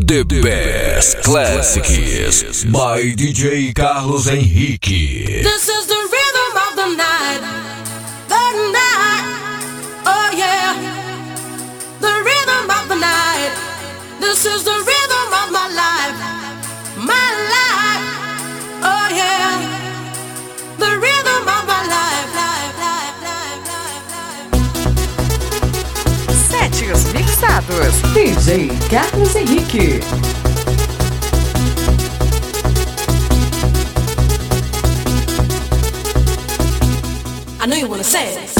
The Best Classics by DJ Carlos Henrique. This is the rhythm of the night. The night. Oh yeah. The rhythm of the night. This is the mixados. DJ Carlos Henrique. I know you wanna say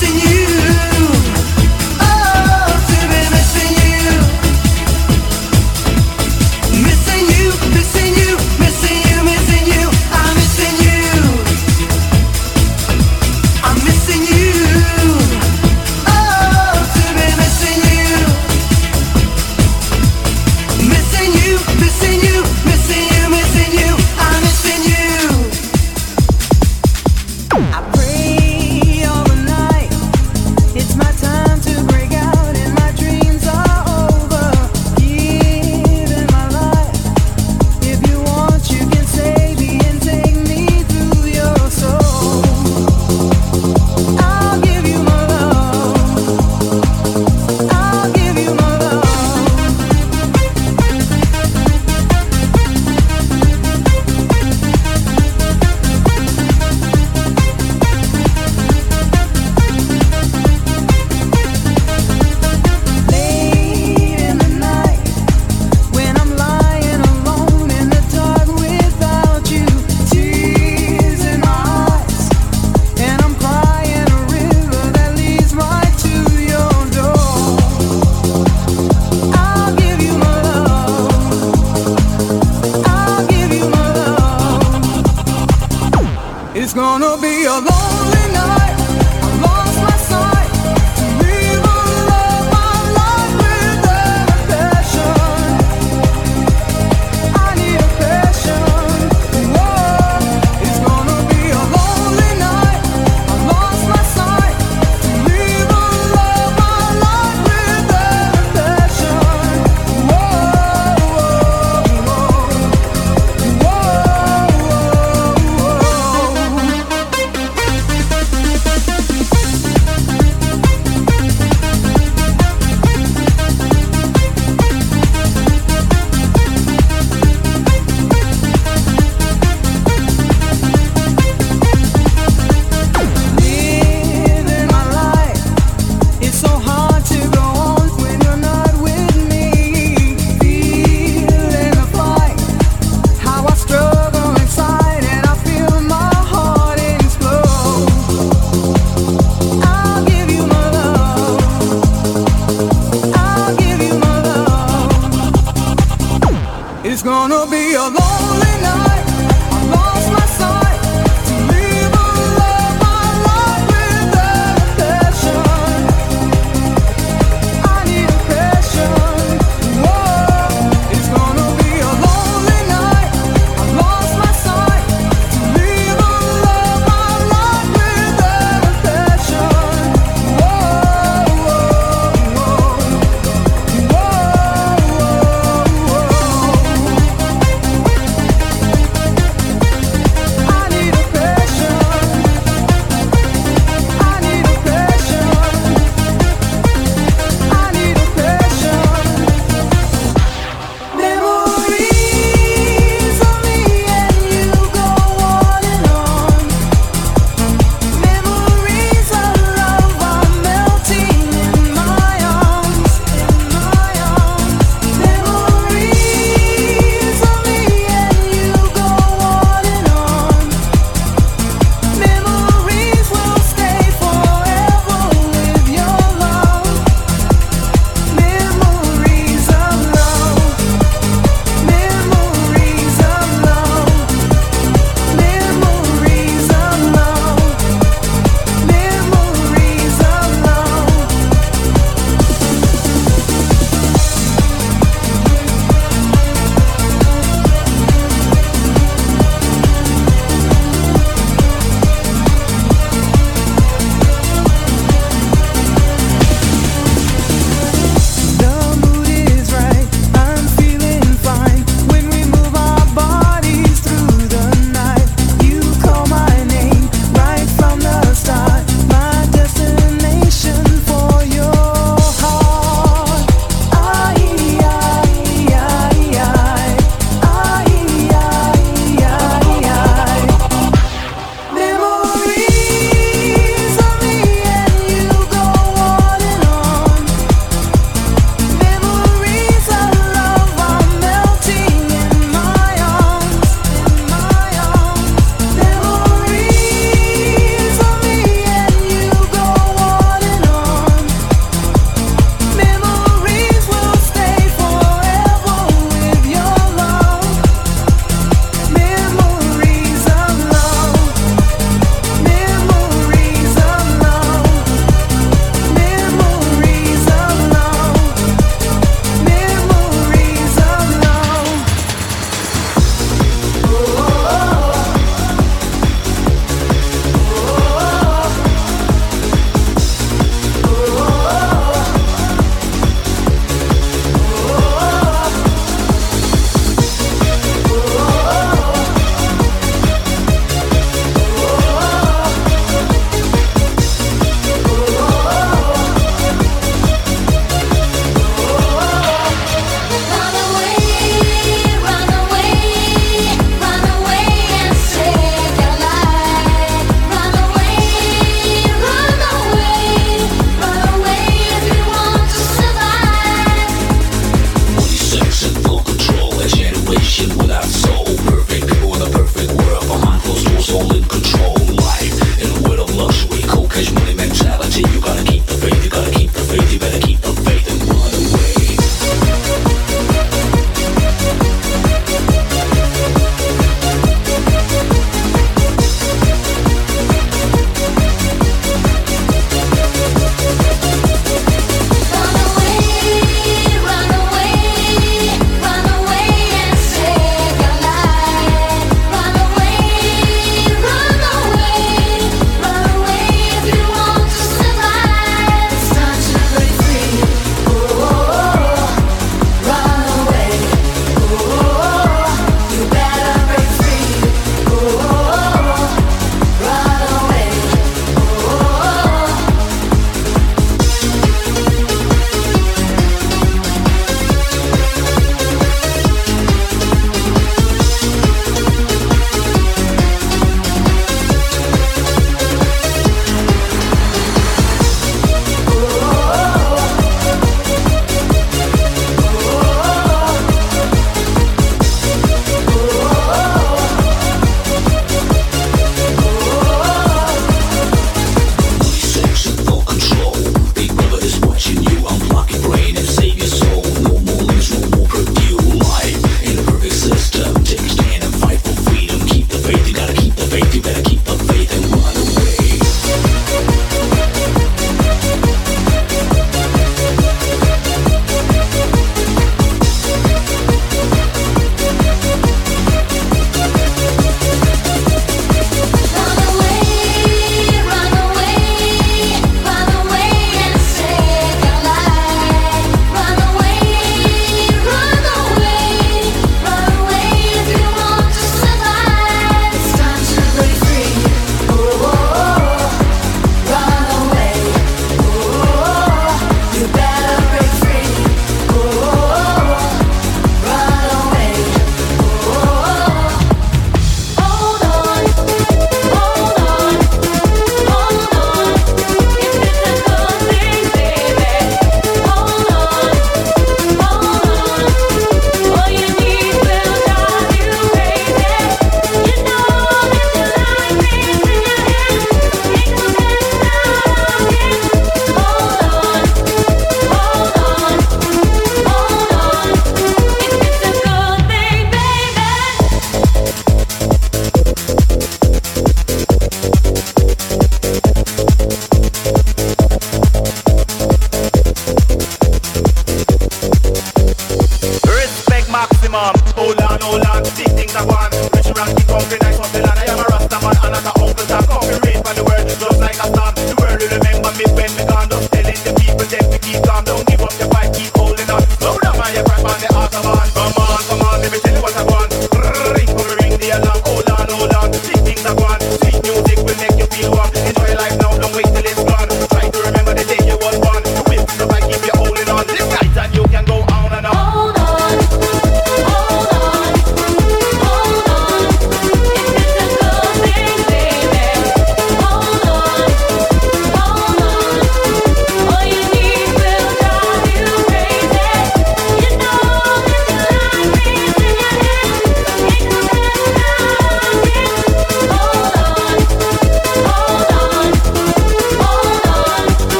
singing.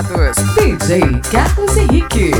Mixados. DJ Carlos Henrique.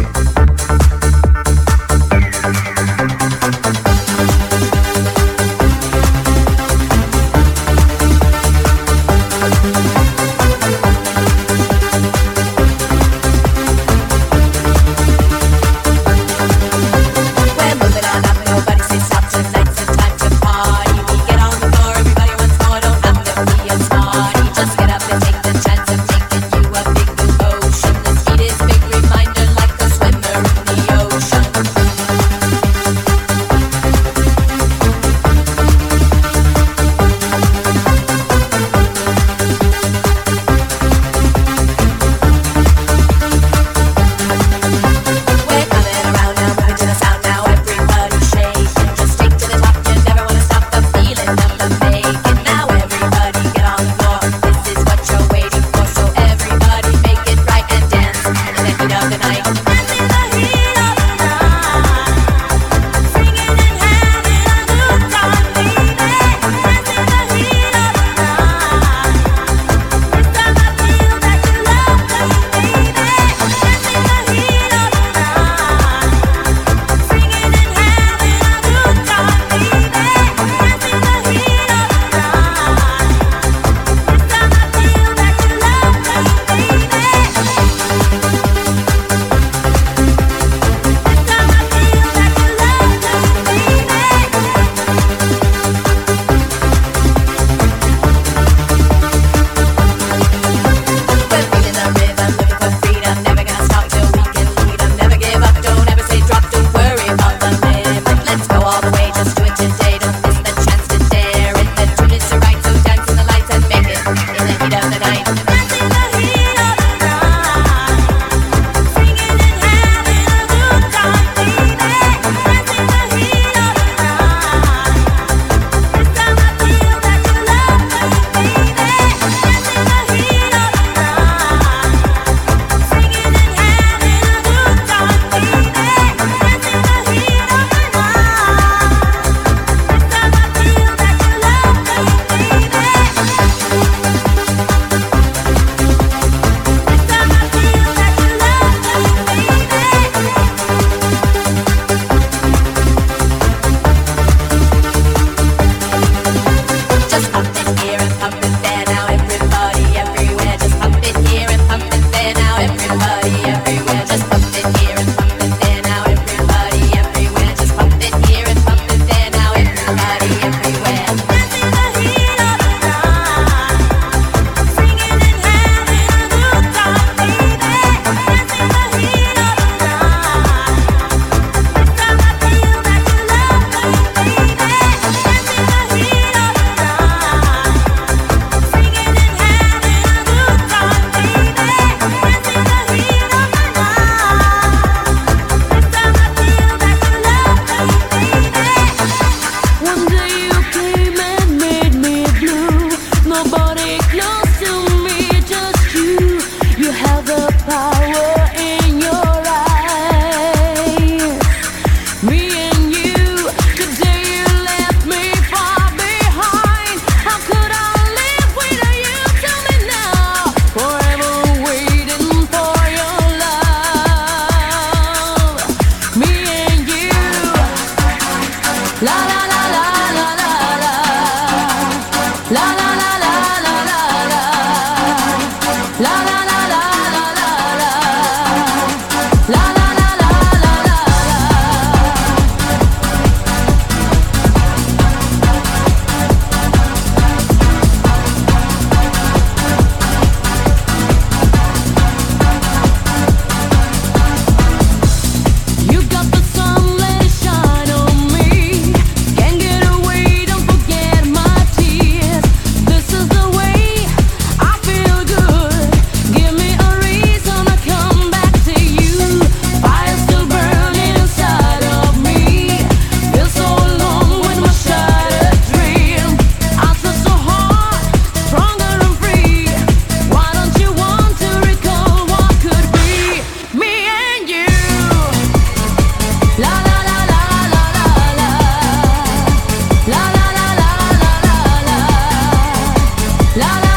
la, la.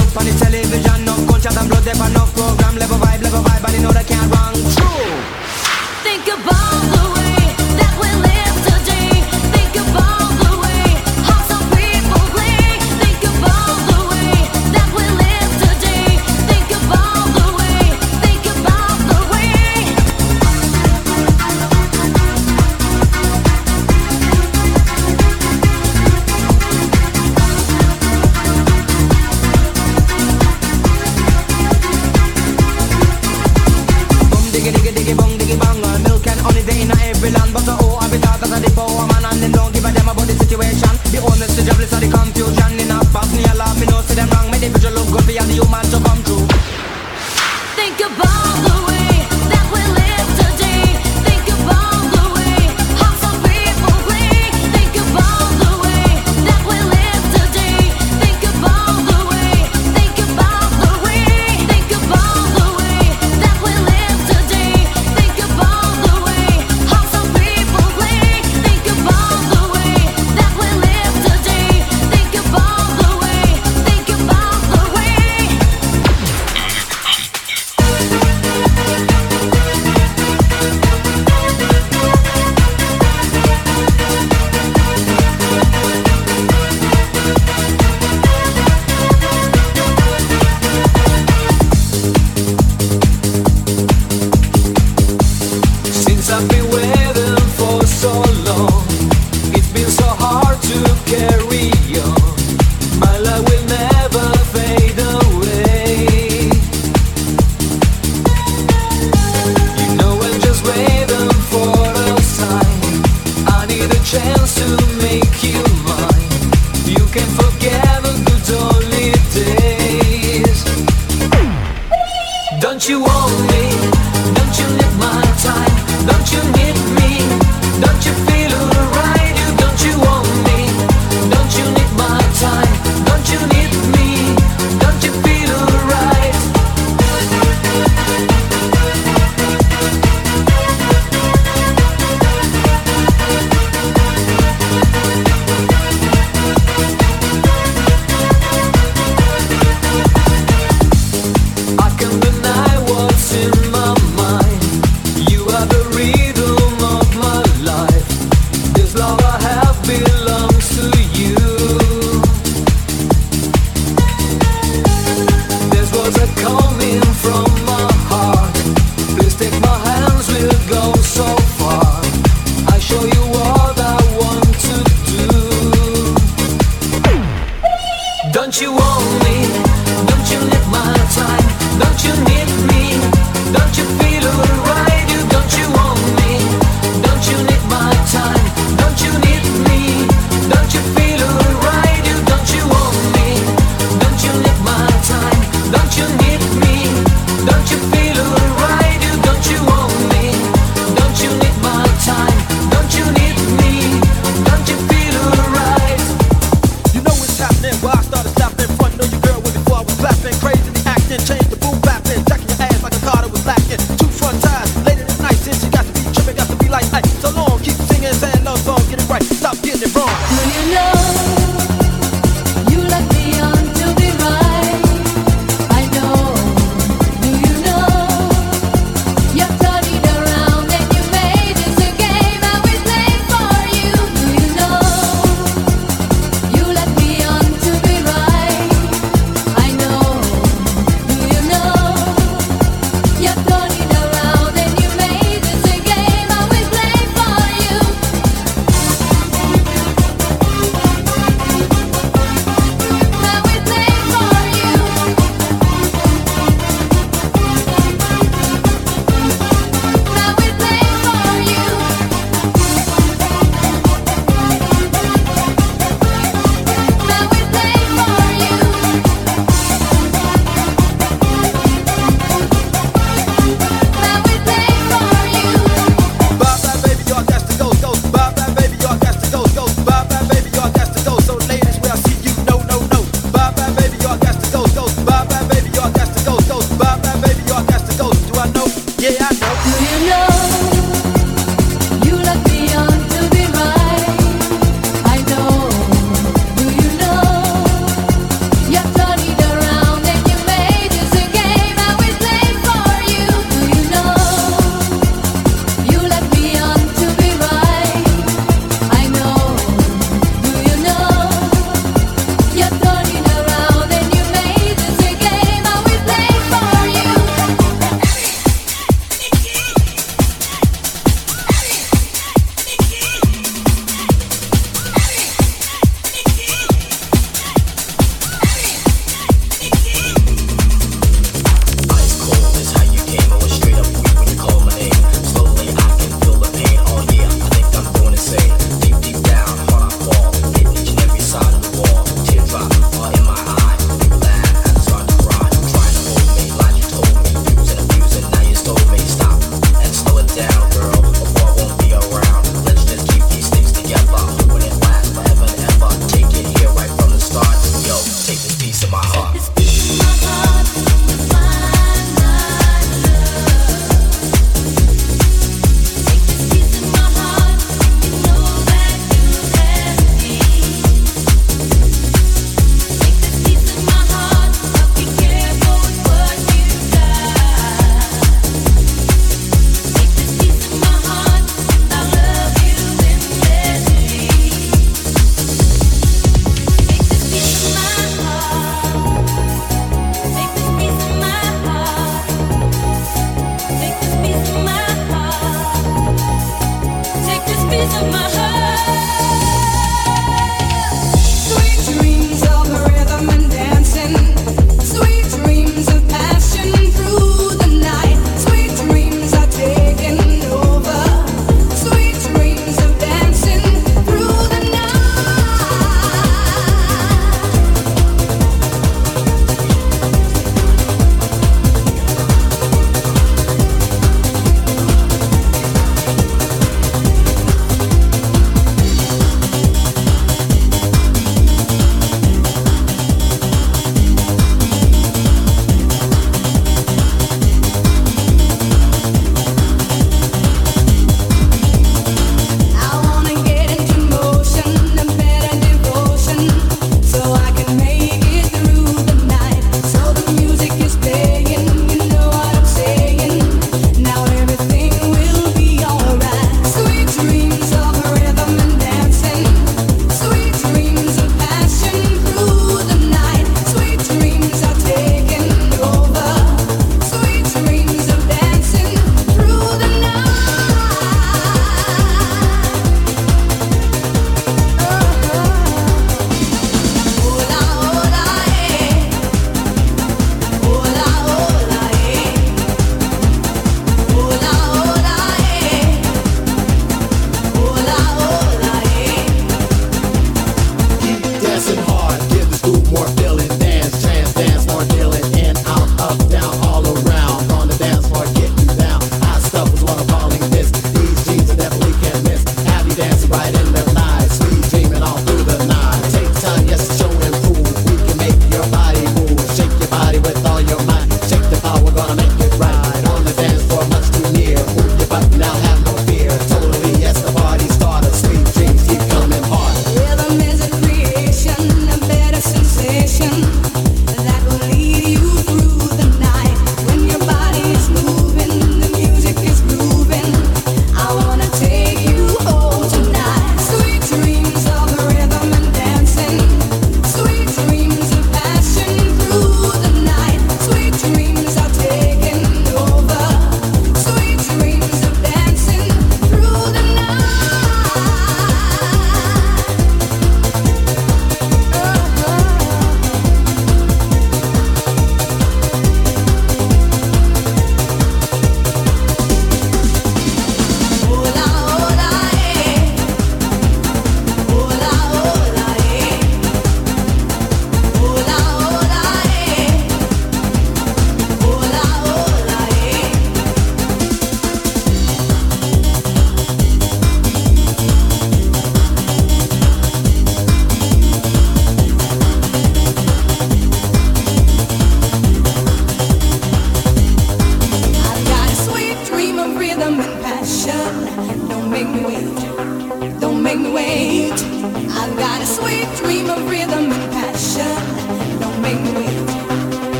look on the television, no gunshot and blood, they no